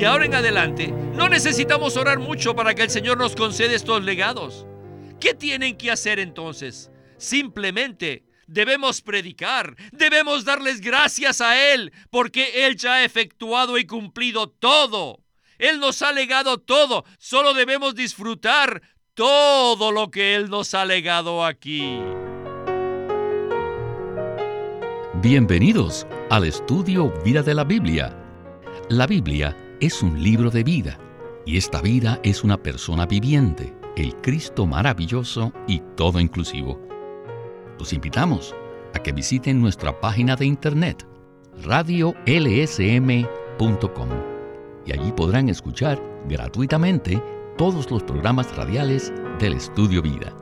De ahora en adelante, no necesitamos orar mucho para que el Señor nos conceda estos legados. ¿Qué tienen que hacer entonces? Simplemente debemos predicar, debemos darles gracias a Él, porque Él ya ha efectuado y cumplido todo. Él nos ha legado todo, solo debemos disfrutar todo lo que Él nos ha legado aquí. Bienvenidos al estudio Vida de la Biblia. La Biblia es un libro de vida y esta vida es una persona viviente, el Cristo maravilloso y todo inclusivo. Los invitamos a que visiten nuestra página de internet radiolsm.com y allí podrán escuchar gratuitamente todos los programas radiales del Estudio Vida.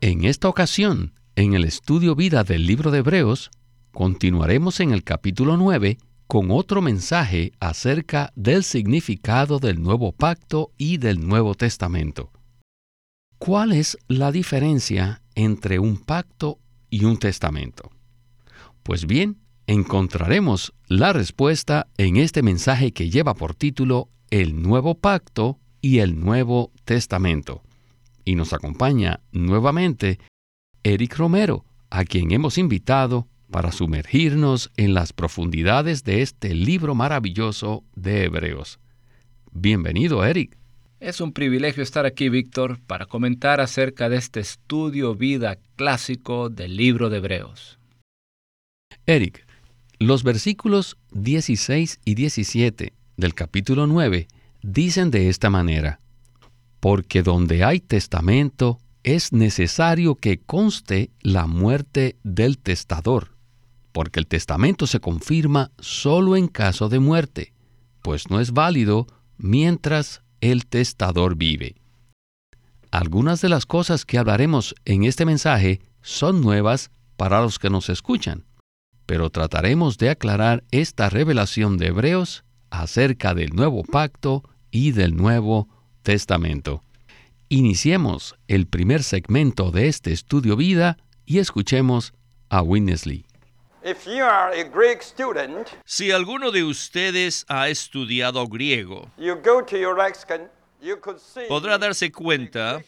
En esta ocasión, en el Estudio Vida del libro de Hebreos, continuaremos en el capítulo 9 con otro mensaje acerca del significado del nuevo pacto y del Nuevo Testamento. ¿Cuál es la diferencia entre un pacto y un testamento? Pues bien, encontraremos la respuesta en este mensaje que lleva por título el Nuevo Pacto y el Nuevo Testamento. Y nos acompaña nuevamente Eric Romero, a quien hemos invitado para sumergirnos en las profundidades de este libro maravilloso de Hebreos. Bienvenido, Eric. Es un privilegio estar aquí, Víctor, para comentar acerca de este estudio vida clásico del libro de Hebreos. Eric, los versículos 16 y 17 del capítulo 9 dicen de esta manera, porque donde hay testamento es necesario que conste la muerte del testador, porque el testamento se confirma solo en caso de muerte, pues no es válido mientras el testador vive. Algunas de las cosas que hablaremos en este mensaje son nuevas para los que nos escuchan, pero trataremos de aclarar esta revelación de Hebreos acerca del nuevo pacto y del Nuevo Testamento. Iniciemos el primer segmento de este estudio vida y escuchemos a Winnesley. Si alguno de ustedes ha estudiado griego, podrá darse cuenta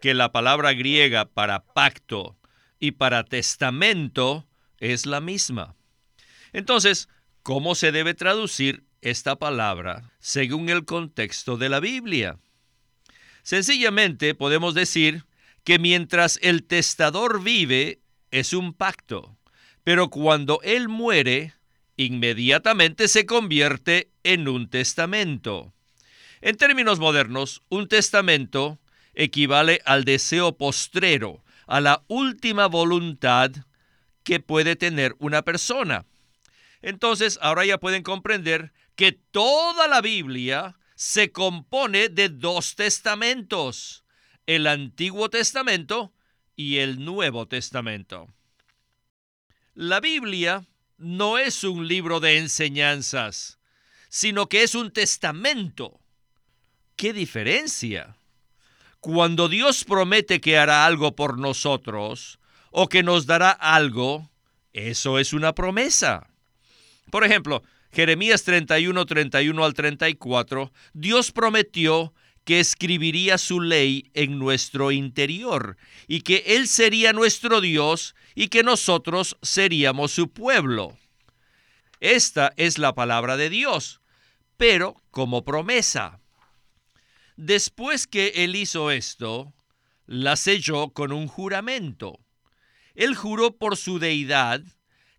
que la palabra griega para pacto y para testamento es la misma. Entonces, ¿cómo se debe traducir esta palabra según el contexto de la Biblia. Sencillamente podemos decir que mientras el testador vive es un pacto, pero cuando él muere, inmediatamente se convierte en un testamento. En términos modernos, un testamento equivale al deseo postrero, a la última voluntad que puede tener una persona. Entonces, ahora ya pueden comprender que toda la Biblia se compone de dos testamentos, el Antiguo Testamento y el Nuevo Testamento. La Biblia no es un libro de enseñanzas, sino que es un testamento. ¿Qué diferencia? Cuando Dios promete que hará algo por nosotros o que nos dará algo, eso es una promesa. Por ejemplo, Jeremías 31, 31 al 34, Dios prometió que escribiría su ley en nuestro interior y que Él sería nuestro Dios y que nosotros seríamos su pueblo. Esta es la palabra de Dios, pero como promesa. Después que Él hizo esto, la selló con un juramento. Él juró por su deidad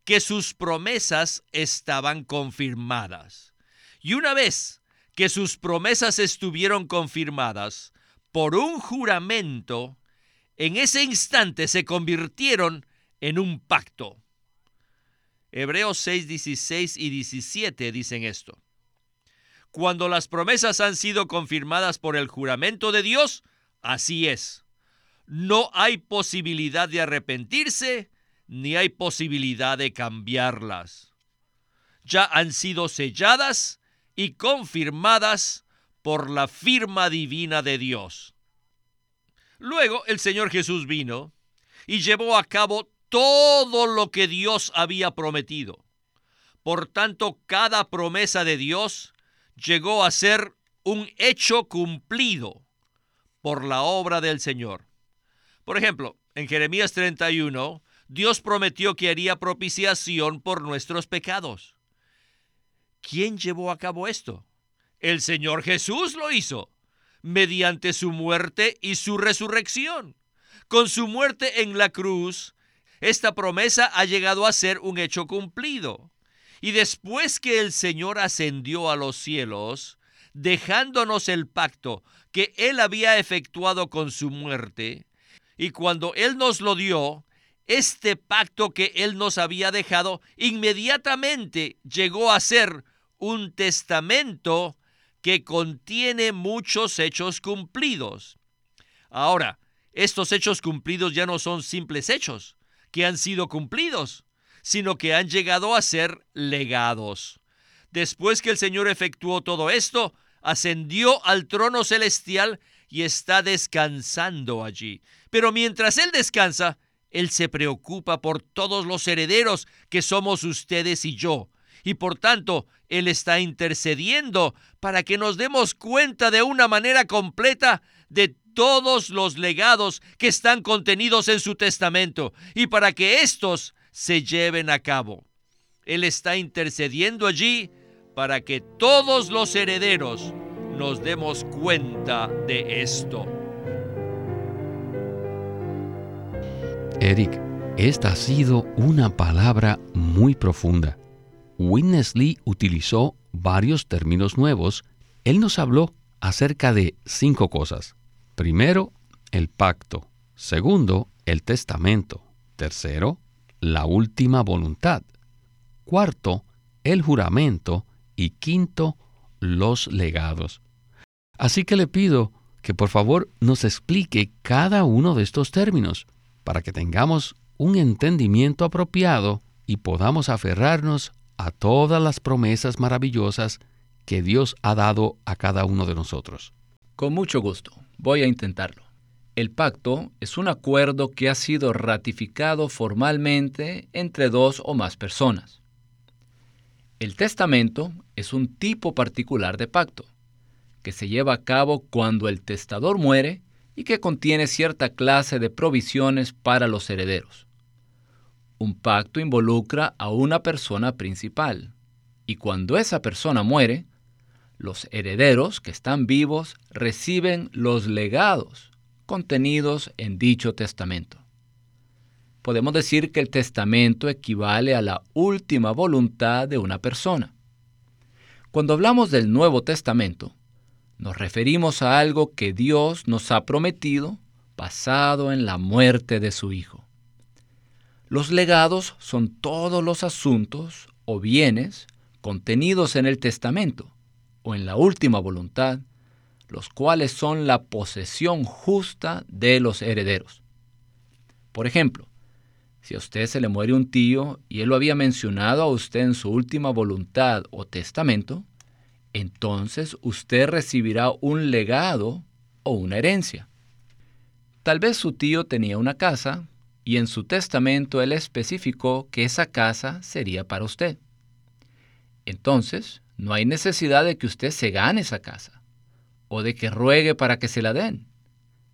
que sus promesas estaban confirmadas. Y una vez que sus promesas estuvieron confirmadas por un juramento, en ese instante se convirtieron en un pacto. Hebreos 6, 16 y 17 dicen esto. Cuando las promesas han sido confirmadas por el juramento de Dios, así es. No hay posibilidad de arrepentirse ni hay posibilidad de cambiarlas. Ya han sido selladas y confirmadas por la firma divina de Dios. Luego el Señor Jesús vino y llevó a cabo todo lo que Dios había prometido. Por tanto, cada promesa de Dios llegó a ser un hecho cumplido por la obra del Señor. Por ejemplo, en Jeremías 31, Dios prometió que haría propiciación por nuestros pecados. ¿Quién llevó a cabo esto? El Señor Jesús lo hizo, mediante su muerte y su resurrección. Con su muerte en la cruz, esta promesa ha llegado a ser un hecho cumplido. Y después que el Señor ascendió a los cielos, dejándonos el pacto que Él había efectuado con su muerte, y cuando Él nos lo dio, este pacto que Él nos había dejado inmediatamente llegó a ser un testamento que contiene muchos hechos cumplidos. Ahora, estos hechos cumplidos ya no son simples hechos que han sido cumplidos, sino que han llegado a ser legados. Después que el Señor efectuó todo esto, ascendió al trono celestial y está descansando allí. Pero mientras Él descansa, Él se preocupa por todos los herederos que somos ustedes y yo. Y por tanto, Él está intercediendo para que nos demos cuenta de una manera completa de todos los legados que están contenidos en su testamento y para que éstos se lleven a cabo. Él está intercediendo allí para que todos los herederos nos demos cuenta de esto. Eric, esta ha sido una palabra muy profunda. Witness Lee utilizó varios términos nuevos. Él nos habló acerca de cinco cosas. Primero, el pacto. Segundo, el testamento. Tercero, la última voluntad. Cuarto, el juramento. Y quinto, los legados. Así que le pido que por favor nos explique cada uno de estos términos para que tengamos un entendimiento apropiado y podamos aferrarnos a todas las promesas maravillosas que Dios ha dado a cada uno de nosotros. Con mucho gusto, voy a intentarlo. El pacto es un acuerdo que ha sido ratificado formalmente entre dos o más personas. El testamento es un tipo particular de pacto, que se lleva a cabo cuando el testador muere y que contiene cierta clase de provisiones para los herederos. Un pacto involucra a una persona principal, y cuando esa persona muere, los herederos que están vivos reciben los legados contenidos en dicho testamento podemos decir que el testamento equivale a la última voluntad de una persona. Cuando hablamos del Nuevo Testamento, nos referimos a algo que Dios nos ha prometido basado en la muerte de su Hijo. Los legados son todos los asuntos o bienes contenidos en el testamento o en la última voluntad, los cuales son la posesión justa de los herederos. Por ejemplo, si a usted se le muere un tío y él lo había mencionado a usted en su última voluntad o testamento, entonces usted recibirá un legado o una herencia. Tal vez su tío tenía una casa y en su testamento él especificó que esa casa sería para usted. Entonces, no hay necesidad de que usted se gane esa casa o de que ruegue para que se la den.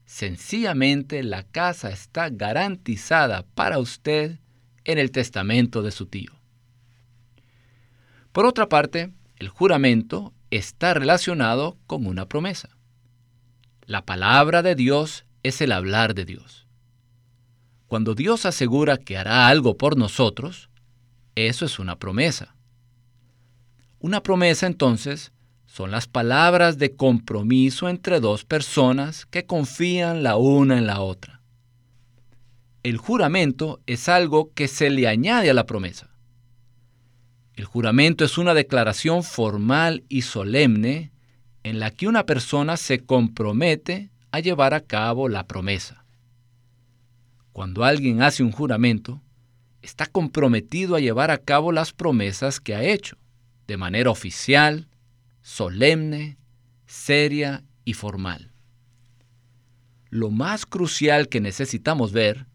Sencillamente la casa está garantizada para usted en el testamento de su tío. Por otra parte, el juramento está relacionado con una promesa. La palabra de Dios es el hablar de Dios. Cuando Dios asegura que hará algo por nosotros, eso es una promesa. Una promesa entonces son las palabras de compromiso entre dos personas que confían la una en la otra. El juramento es algo que se le añade a la promesa. El juramento es una declaración formal y solemne en la que una persona se compromete a llevar a cabo la promesa. Cuando alguien hace un juramento, está comprometido a llevar a cabo las promesas que ha hecho, de manera oficial, solemne, seria y formal. Lo más crucial que necesitamos ver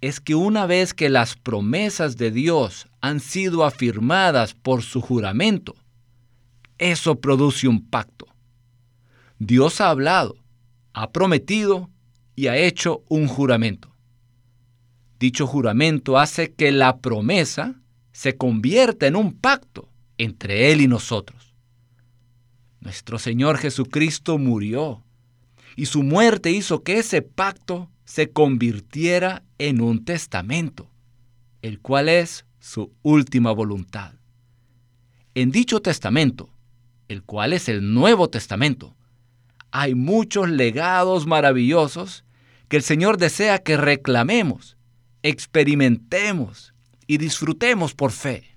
es que una vez que las promesas de Dios han sido afirmadas por su juramento, eso produce un pacto. Dios ha hablado, ha prometido y ha hecho un juramento. Dicho juramento hace que la promesa se convierta en un pacto entre Él y nosotros. Nuestro Señor Jesucristo murió y su muerte hizo que ese pacto se convirtiera en un testamento, el cual es su última voluntad. En dicho testamento, el cual es el Nuevo Testamento, hay muchos legados maravillosos que el Señor desea que reclamemos, experimentemos y disfrutemos por fe.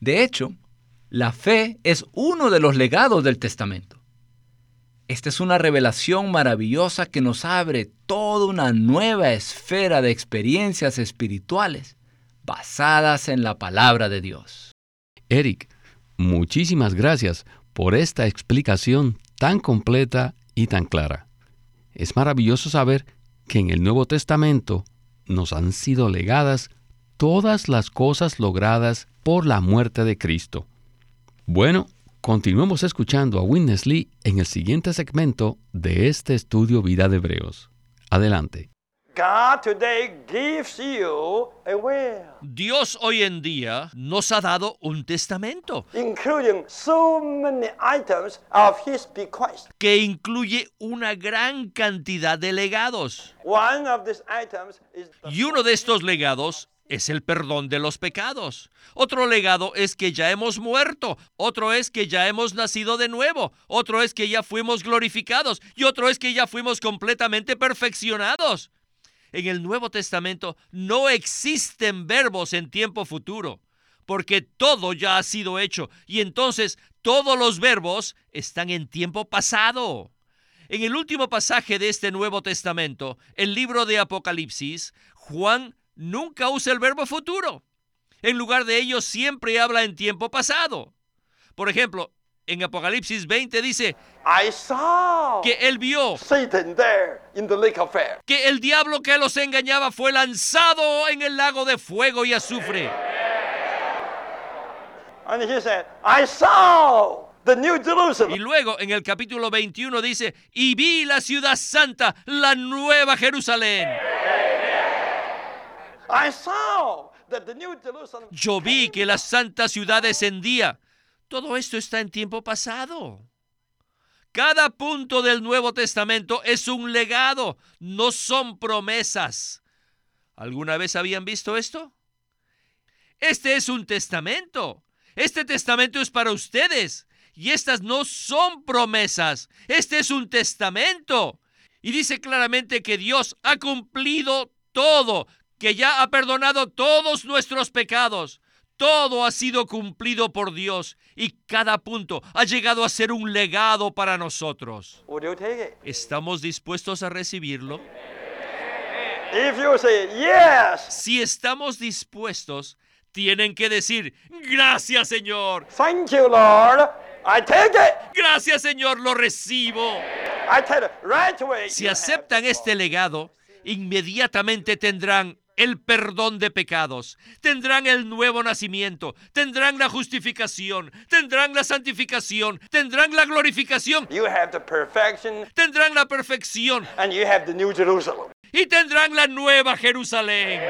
De hecho, la fe es uno de los legados del testamento. Esta es una revelación maravillosa que nos abre toda una nueva esfera de experiencias espirituales basadas en la palabra de Dios. Eric, muchísimas gracias por esta explicación tan completa y tan clara. Es maravilloso saber que en el Nuevo Testamento nos han sido legadas todas las cosas logradas por la muerte de Cristo. Bueno, Continuemos escuchando a Witness Lee en el siguiente segmento de este estudio Vida de Hebreos. Adelante. Dios hoy en día nos ha dado un testamento que incluye una gran cantidad de legados. Y uno de estos legados es el perdón de los pecados. Otro legado es que ya hemos muerto. Otro es que ya hemos nacido de nuevo. Otro es que ya fuimos glorificados. Y otro es que ya fuimos completamente perfeccionados. En el Nuevo Testamento no existen verbos en tiempo futuro, porque todo ya ha sido hecho. Y entonces todos los verbos están en tiempo pasado. En el último pasaje de este Nuevo Testamento, el libro de Apocalipsis, Juan nunca usa el verbo futuro. En lugar de ello, siempre habla en tiempo pasado. Por ejemplo, en Apocalipsis 20 dice que él vio que el diablo que los engañaba fue lanzado en el lago de fuego y azufre. Y luego en el capítulo 21 dice, y vi la ciudad santa, la nueva Jerusalén. Yo vi que la santa ciudad descendía. Todo esto está en tiempo pasado. Cada punto del Nuevo Testamento es un legado, no son promesas. ¿Alguna vez habían visto esto? Este es un testamento. Este testamento es para ustedes. Y estas no son promesas. Este es un testamento. Y dice claramente que Dios ha cumplido todo que ya ha perdonado todos nuestros pecados. Todo ha sido cumplido por Dios y cada punto ha llegado a ser un legado para nosotros. ¿Estamos dispuestos a recibirlo? Si estamos dispuestos, tienen que decir, gracias Señor. Gracias Señor, lo recibo. Si aceptan este legado, inmediatamente tendrán el perdón de pecados, tendrán el nuevo nacimiento, tendrán la justificación, tendrán la santificación, tendrán la glorificación, tendrán la perfección. Y tendrán la nueva Jerusalén.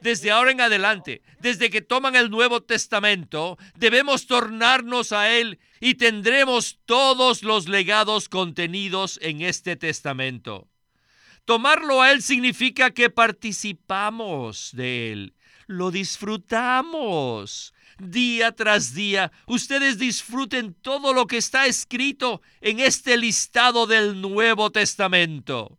Desde ahora en adelante, desde que toman el Nuevo Testamento, debemos tornarnos a Él y tendremos todos los legados contenidos en este testamento. Tomarlo a Él significa que participamos de Él, lo disfrutamos. Día tras día, ustedes disfruten todo lo que está escrito en este listado del Nuevo Testamento.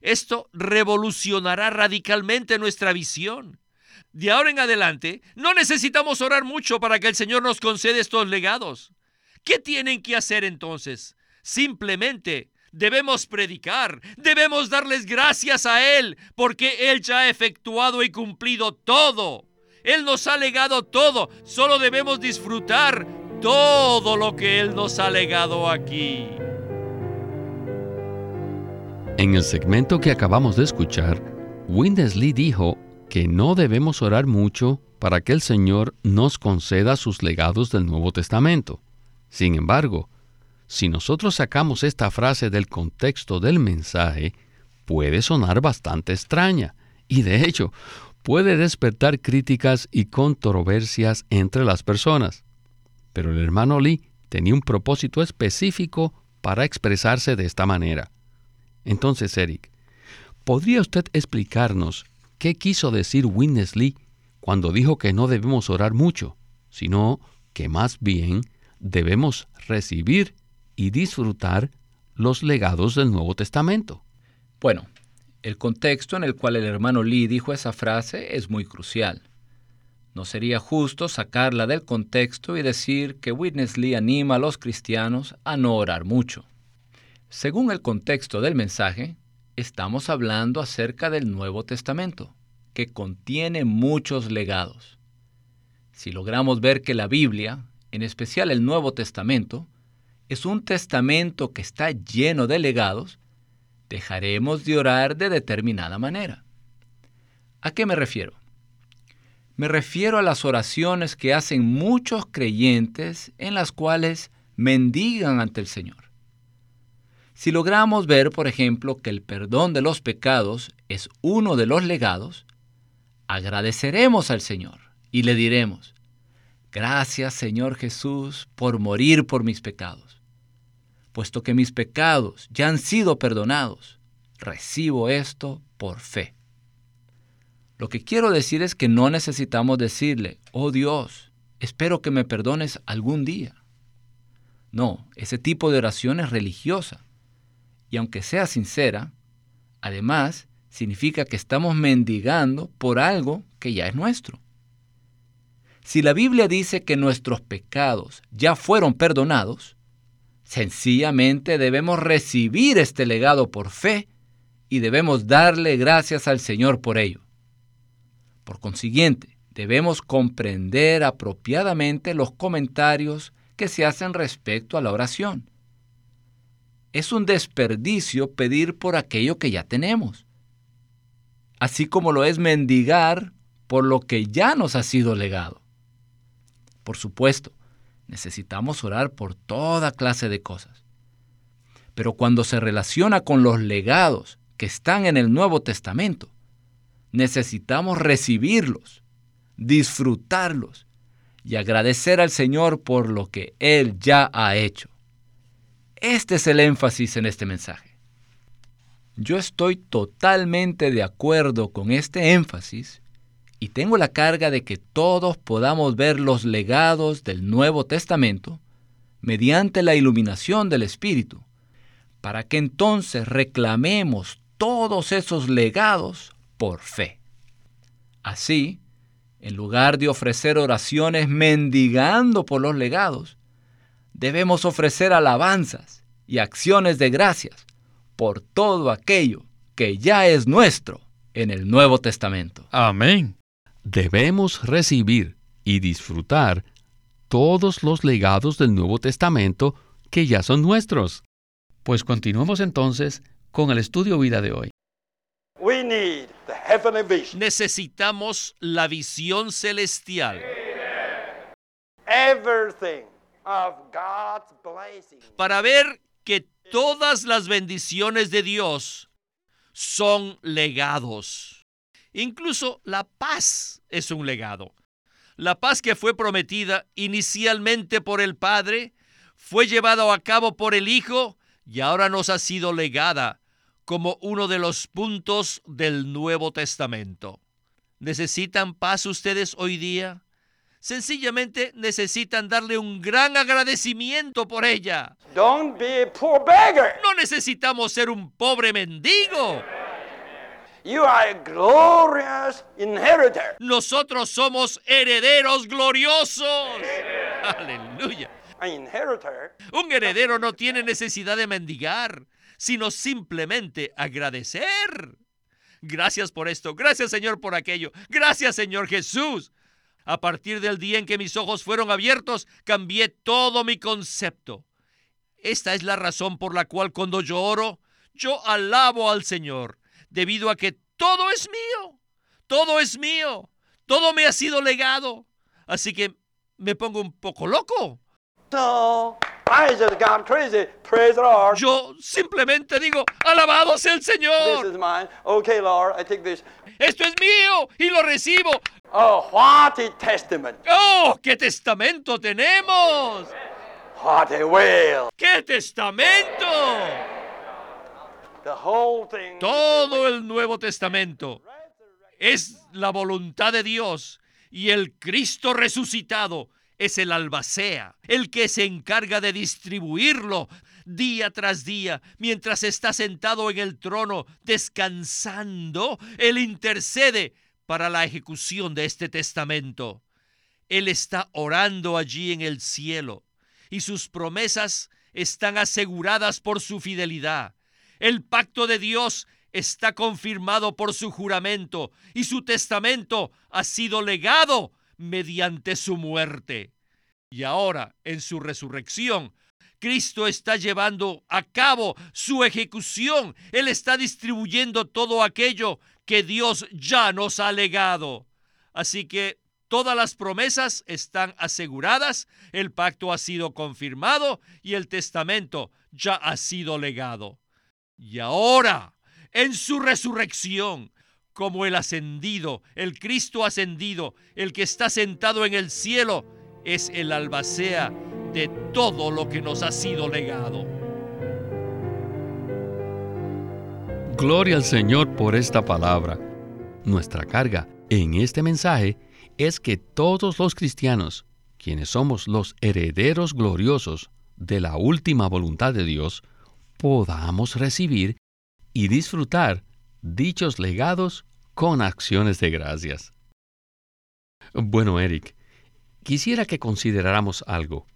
Esto revolucionará radicalmente nuestra visión. De ahora en adelante, no necesitamos orar mucho para que el Señor nos conceda estos legados. ¿Qué tienen que hacer entonces? Simplemente debemos predicar, debemos darles gracias a Él, porque Él ya ha efectuado y cumplido todo. Él nos ha legado todo, solo debemos disfrutar todo lo que Él nos ha legado aquí. En el segmento que acabamos de escuchar, Windesley dijo que no debemos orar mucho para que el Señor nos conceda sus legados del Nuevo Testamento. Sin embargo, si nosotros sacamos esta frase del contexto del mensaje, puede sonar bastante extraña y de hecho puede despertar críticas y controversias entre las personas. Pero el hermano Lee tenía un propósito específico para expresarse de esta manera. Entonces, Eric, ¿podría usted explicarnos qué quiso decir Witness Lee cuando dijo que no debemos orar mucho, sino que más bien debemos recibir y disfrutar los legados del Nuevo Testamento? Bueno, el contexto en el cual el hermano Lee dijo esa frase es muy crucial. No sería justo sacarla del contexto y decir que Witness Lee anima a los cristianos a no orar mucho. Según el contexto del mensaje, estamos hablando acerca del Nuevo Testamento, que contiene muchos legados. Si logramos ver que la Biblia, en especial el Nuevo Testamento, es un testamento que está lleno de legados, dejaremos de orar de determinada manera. ¿A qué me refiero? Me refiero a las oraciones que hacen muchos creyentes en las cuales mendigan ante el Señor. Si logramos ver, por ejemplo, que el perdón de los pecados es uno de los legados, agradeceremos al Señor y le diremos, gracias Señor Jesús por morir por mis pecados. Puesto que mis pecados ya han sido perdonados, recibo esto por fe. Lo que quiero decir es que no necesitamos decirle, oh Dios, espero que me perdones algún día. No, ese tipo de oración es religiosa. Y aunque sea sincera, además significa que estamos mendigando por algo que ya es nuestro. Si la Biblia dice que nuestros pecados ya fueron perdonados, sencillamente debemos recibir este legado por fe y debemos darle gracias al Señor por ello. Por consiguiente, debemos comprender apropiadamente los comentarios que se hacen respecto a la oración. Es un desperdicio pedir por aquello que ya tenemos, así como lo es mendigar por lo que ya nos ha sido legado. Por supuesto, necesitamos orar por toda clase de cosas. Pero cuando se relaciona con los legados que están en el Nuevo Testamento, necesitamos recibirlos, disfrutarlos y agradecer al Señor por lo que Él ya ha hecho. Este es el énfasis en este mensaje. Yo estoy totalmente de acuerdo con este énfasis y tengo la carga de que todos podamos ver los legados del Nuevo Testamento mediante la iluminación del Espíritu, para que entonces reclamemos todos esos legados por fe. Así, en lugar de ofrecer oraciones mendigando por los legados, debemos ofrecer alabanzas y acciones de gracias por todo aquello que ya es nuestro en el Nuevo Testamento. Amén. Debemos recibir y disfrutar todos los legados del Nuevo Testamento que ya son nuestros. Pues continuemos entonces con el estudio vida de hoy. Necesitamos la visión celestial. Para ver que todas las bendiciones de Dios son legados. Incluso la paz es un legado. La paz que fue prometida inicialmente por el Padre fue llevada a cabo por el Hijo y ahora nos ha sido legada como uno de los puntos del Nuevo Testamento. ¿Necesitan paz ustedes hoy día? Sencillamente necesitan darle un gran agradecimiento por ella. Don't be a poor beggar. No necesitamos ser un pobre mendigo. You are a glorious inheritor. Nosotros somos herederos gloriosos. Aleluya. An inheritor Un heredero no tiene necesidad de mendigar sino simplemente agradecer. Gracias por esto, gracias Señor por aquello, gracias Señor Jesús. A partir del día en que mis ojos fueron abiertos, cambié todo mi concepto. Esta es la razón por la cual cuando yo oro, Yo alabo al Señor debido a que todo es mío. Todo es mío. Todo me ha sido legado. Así que me pongo un poco loco. No, I just gone crazy. Praise the Lord. Yo simplemente digo, alabado sea el This Señor. is mine. Okay, Lord, I take this. Esto es mío y lo recibo. Oh, what a testament. ¡Oh, qué testamento tenemos! What a will. ¡Qué testamento! Todo el Nuevo Testamento es la voluntad de Dios y el Cristo resucitado es el albacea, el que se encarga de distribuirlo día tras día mientras está sentado en el trono descansando. Él intercede para la ejecución de este testamento. Él está orando allí en el cielo y sus promesas están aseguradas por su fidelidad. El pacto de Dios está confirmado por su juramento y su testamento ha sido legado mediante su muerte. Y ahora, en su resurrección, Cristo está llevando a cabo su ejecución. Él está distribuyendo todo aquello que Dios ya nos ha legado. Así que todas las promesas están aseguradas, el pacto ha sido confirmado y el testamento ya ha sido legado. Y ahora, en su resurrección, como el ascendido, el Cristo ascendido, el que está sentado en el cielo, es el albacea de todo lo que nos ha sido legado. Gloria al Señor por esta palabra. Nuestra carga en este mensaje es que todos los cristianos, quienes somos los herederos gloriosos de la última voluntad de Dios, podamos recibir y disfrutar dichos legados con acciones de gracias. Bueno, Eric, quisiera que consideráramos algo.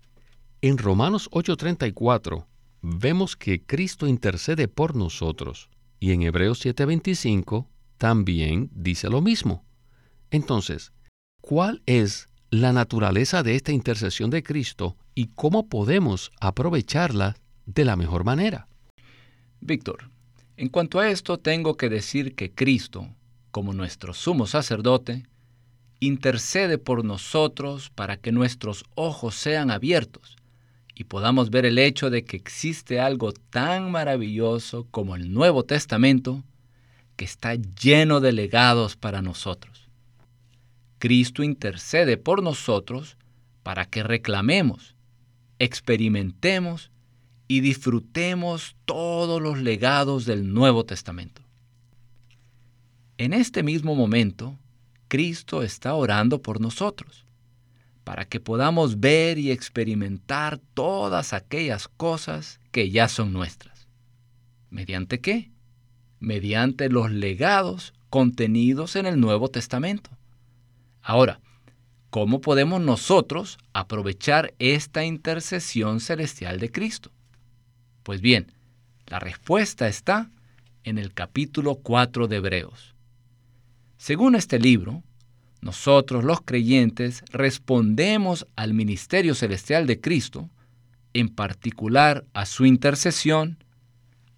En Romanos 8:34 vemos que Cristo intercede por nosotros y en Hebreos 7:25 también dice lo mismo. Entonces, ¿cuál es la naturaleza de esta intercesión de Cristo y cómo podemos aprovecharla de la mejor manera? Víctor, en cuanto a esto tengo que decir que Cristo, como nuestro sumo sacerdote, intercede por nosotros para que nuestros ojos sean abiertos y podamos ver el hecho de que existe algo tan maravilloso como el Nuevo Testamento que está lleno de legados para nosotros. Cristo intercede por nosotros para que reclamemos, experimentemos y disfrutemos todos los legados del Nuevo Testamento. En este mismo momento, Cristo está orando por nosotros, para que podamos ver y experimentar todas aquellas cosas que ya son nuestras. ¿Mediante qué? Mediante los legados contenidos en el Nuevo Testamento. Ahora, ¿cómo podemos nosotros aprovechar esta intercesión celestial de Cristo? Pues bien, la respuesta está en el capítulo 4 de Hebreos. Según este libro, nosotros los creyentes respondemos al ministerio celestial de Cristo, en particular a su intercesión,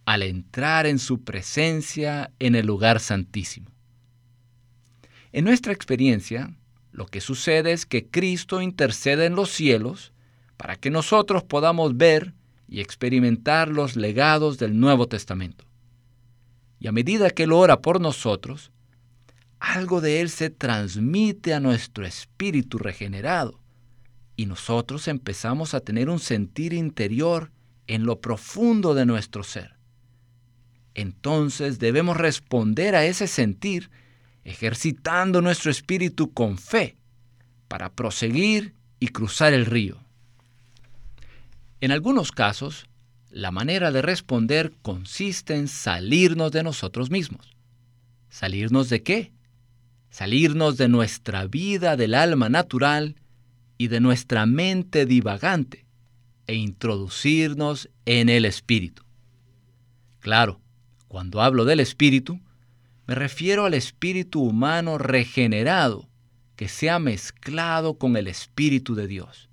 al entrar en su presencia en el lugar santísimo. En nuestra experiencia, lo que sucede es que Cristo intercede en los cielos para que nosotros podamos ver y experimentar los legados del Nuevo Testamento. Y a medida que Él ora por nosotros, algo de Él se transmite a nuestro espíritu regenerado y nosotros empezamos a tener un sentir interior en lo profundo de nuestro ser. Entonces debemos responder a ese sentir ejercitando nuestro espíritu con fe para proseguir y cruzar el río. En algunos casos, la manera de responder consiste en salirnos de nosotros mismos. ¿Salirnos de qué? Salirnos de nuestra vida del alma natural y de nuestra mente divagante e introducirnos en el espíritu. Claro, cuando hablo del espíritu, me refiero al espíritu humano regenerado que se ha mezclado con el espíritu de Dios.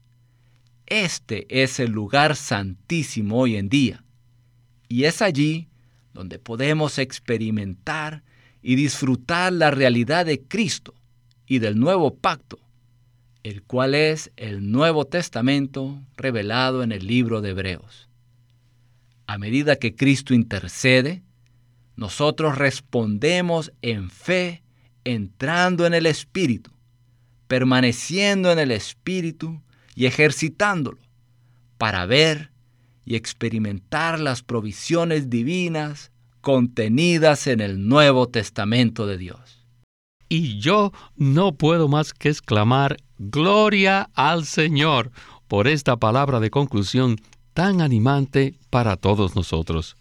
Este es el lugar santísimo hoy en día, y es allí donde podemos experimentar y disfrutar la realidad de Cristo y del nuevo pacto, el cual es el Nuevo Testamento revelado en el libro de Hebreos. A medida que Cristo intercede, nosotros respondemos en fe, entrando en el Espíritu, permaneciendo en el Espíritu y ejercitándolo, para ver y experimentar las provisiones divinas contenidas en el Nuevo Testamento de Dios. Y yo no puedo más que exclamar, Gloria al Señor, por esta palabra de conclusión tan animante para todos nosotros.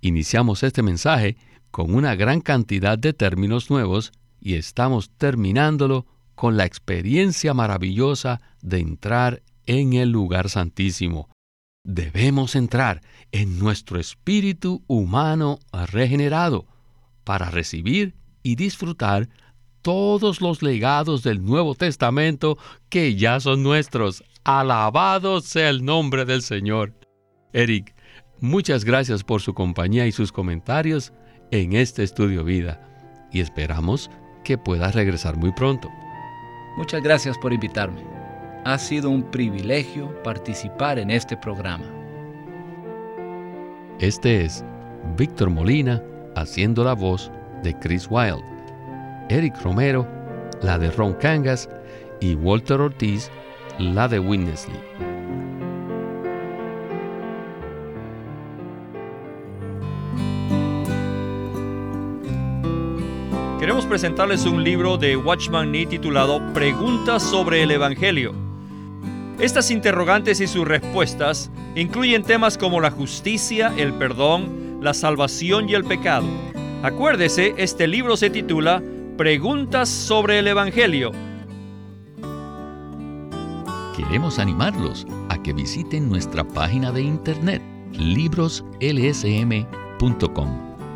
Iniciamos este mensaje con una gran cantidad de términos nuevos y estamos terminándolo con la experiencia maravillosa de entrar en el lugar santísimo. Debemos entrar en nuestro espíritu humano regenerado para recibir y disfrutar todos los legados del Nuevo Testamento que ya son nuestros. Alabado sea el nombre del Señor. Eric, muchas gracias por su compañía y sus comentarios en este estudio vida y esperamos que puedas regresar muy pronto. Muchas gracias por invitarme. Ha sido un privilegio participar en este programa. Este es Víctor Molina haciendo la voz de Chris Wilde, Eric Romero, la de Ron Cangas y Walter Ortiz, la de Winnesley. Presentarles un libro de Watchman Nee titulado Preguntas sobre el Evangelio. Estas interrogantes y sus respuestas incluyen temas como la justicia, el perdón, la salvación y el pecado. Acuérdese, este libro se titula Preguntas sobre el Evangelio. Queremos animarlos a que visiten nuestra página de internet libroslsm.com